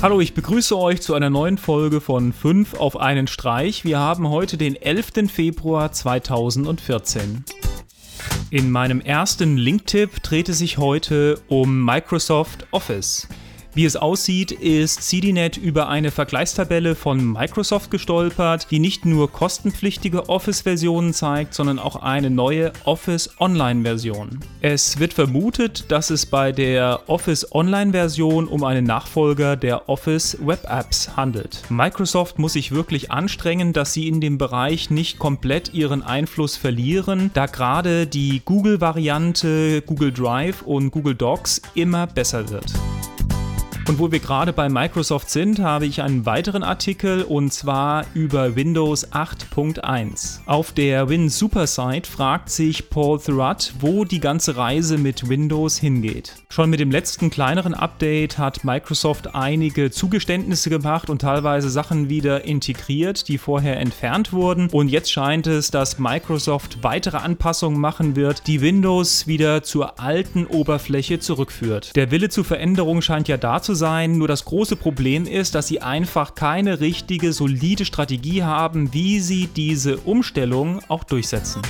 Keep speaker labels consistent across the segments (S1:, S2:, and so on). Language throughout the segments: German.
S1: Hallo, ich begrüße euch zu einer neuen Folge von 5 auf einen Streich. Wir haben heute den 11. Februar 2014. In meinem ersten Link-Tipp dreht es sich heute um Microsoft Office. Wie es aussieht, ist CDNet über eine Vergleichstabelle von Microsoft gestolpert, die nicht nur kostenpflichtige Office-Versionen zeigt, sondern auch eine neue Office Online-Version. Es wird vermutet, dass es bei der Office Online-Version um einen Nachfolger der Office Web Apps handelt. Microsoft muss sich wirklich anstrengen, dass sie in dem Bereich nicht komplett ihren Einfluss verlieren, da gerade die Google-Variante Google Drive und Google Docs immer besser wird. Und wo wir gerade bei Microsoft sind, habe ich einen weiteren Artikel und zwar über Windows 8.1. Auf der Win Super Site fragt sich Paul Thurrott, wo die ganze Reise mit Windows hingeht. Schon mit dem letzten kleineren Update hat Microsoft einige Zugeständnisse gemacht und teilweise Sachen wieder integriert, die vorher entfernt wurden. Und jetzt scheint es, dass Microsoft weitere Anpassungen machen wird, die Windows wieder zur alten Oberfläche zurückführt. Der Wille zur Veränderung scheint ja da zu sein, nur das große Problem ist, dass sie einfach keine richtige, solide Strategie haben, wie sie diese Umstellung auch durchsetzen.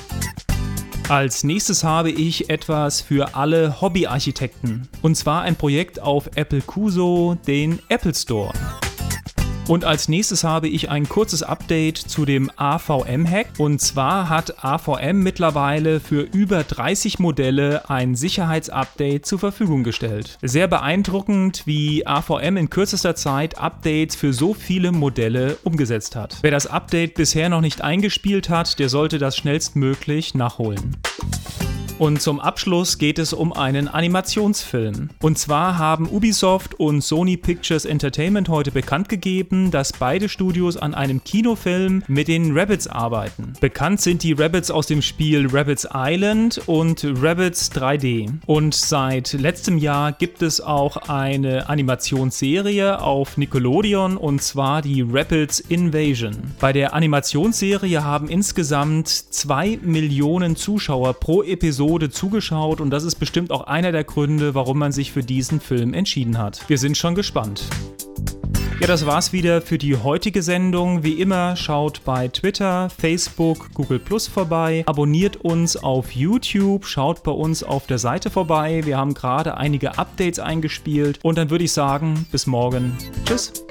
S1: Als nächstes habe ich etwas für alle Hobbyarchitekten. Und zwar ein Projekt auf Apple Kuso, den Apple Store. Und als nächstes habe ich ein kurzes Update zu dem AVM-Hack. Und zwar hat AVM mittlerweile für über 30 Modelle ein Sicherheitsupdate zur Verfügung gestellt. Sehr beeindruckend, wie AVM in kürzester Zeit Updates für so viele Modelle umgesetzt hat. Wer das Update bisher noch nicht eingespielt hat, der sollte das schnellstmöglich nachholen. Und zum Abschluss geht es um einen Animationsfilm. Und zwar haben Ubisoft und Sony Pictures Entertainment heute bekannt gegeben, dass beide Studios an einem Kinofilm mit den Rabbits arbeiten. Bekannt sind die Rabbits aus dem Spiel Rabbits Island und Rabbits 3D. Und seit letztem Jahr gibt es auch eine Animationsserie auf Nickelodeon und zwar die Rabbits Invasion. Bei der Animationsserie haben insgesamt 2 Millionen Zuschauer pro Episode Episode zugeschaut und das ist bestimmt auch einer der Gründe, warum man sich für diesen Film entschieden hat. Wir sind schon gespannt. Ja, das war's wieder für die heutige Sendung. Wie immer, schaut bei Twitter, Facebook, Google Plus vorbei, abonniert uns auf YouTube, schaut bei uns auf der Seite vorbei. Wir haben gerade einige Updates eingespielt und dann würde ich sagen, bis morgen. Tschüss.